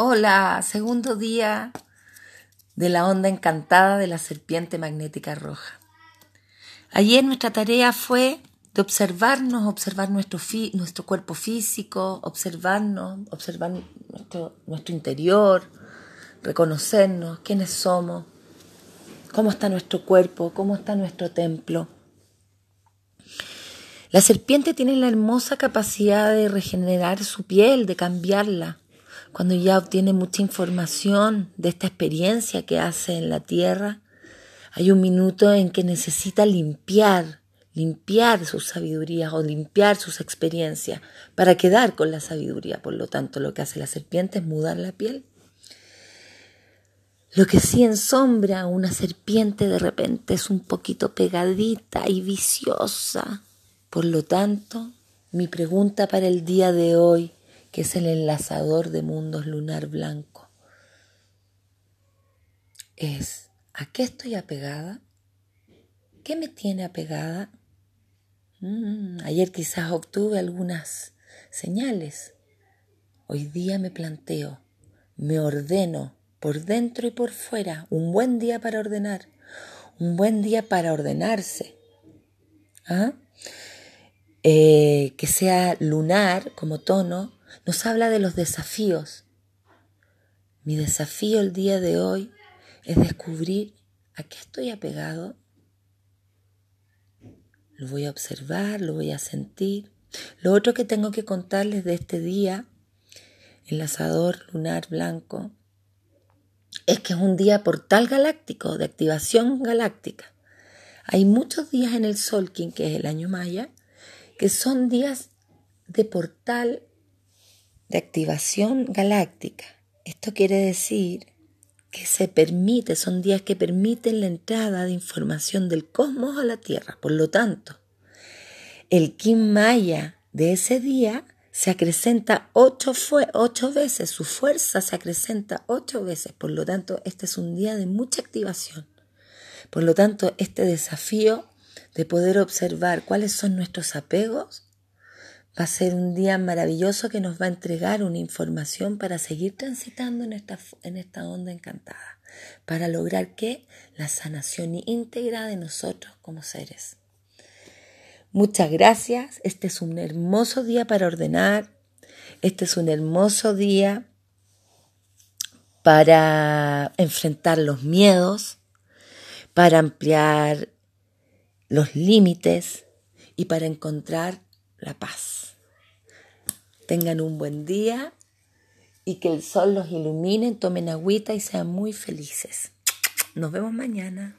Hola, segundo día de la onda encantada de la serpiente magnética roja. Ayer nuestra tarea fue de observarnos, observar nuestro, nuestro cuerpo físico, observarnos, observar nuestro, nuestro interior, reconocernos, quiénes somos, cómo está nuestro cuerpo, cómo está nuestro templo. La serpiente tiene la hermosa capacidad de regenerar su piel, de cambiarla, cuando ya obtiene mucha información de esta experiencia que hace en la tierra, hay un minuto en que necesita limpiar, limpiar sus sabidurías o limpiar sus experiencias para quedar con la sabiduría. Por lo tanto, lo que hace la serpiente es mudar la piel. Lo que sí ensombra una serpiente de repente es un poquito pegadita y viciosa. Por lo tanto, mi pregunta para el día de hoy es el enlazador de mundos lunar blanco, es ¿a qué estoy apegada? ¿Qué me tiene apegada? Mm, ayer quizás obtuve algunas señales. Hoy día me planteo, me ordeno por dentro y por fuera, un buen día para ordenar, un buen día para ordenarse. ¿Ah? Eh, que sea lunar como tono, nos habla de los desafíos. Mi desafío el día de hoy es descubrir a qué estoy apegado. Lo voy a observar, lo voy a sentir. Lo otro que tengo que contarles de este día, enlazador lunar blanco, es que es un día portal galáctico, de activación galáctica. Hay muchos días en el Solkin, que es el año maya, que son días de portal de activación galáctica. Esto quiere decir que se permite, son días que permiten la entrada de información del cosmos a la Tierra. Por lo tanto, el Kim Maya de ese día se acrecenta ocho, ocho veces, su fuerza se acrecenta ocho veces. Por lo tanto, este es un día de mucha activación. Por lo tanto, este desafío de poder observar cuáles son nuestros apegos Va a ser un día maravilloso que nos va a entregar una información para seguir transitando en esta, en esta onda encantada, para lograr que la sanación íntegra de nosotros como seres. Muchas gracias. Este es un hermoso día para ordenar. Este es un hermoso día para enfrentar los miedos, para ampliar los límites y para encontrar la paz. Tengan un buen día y que el sol los ilumine, tomen agüita y sean muy felices. Nos vemos mañana.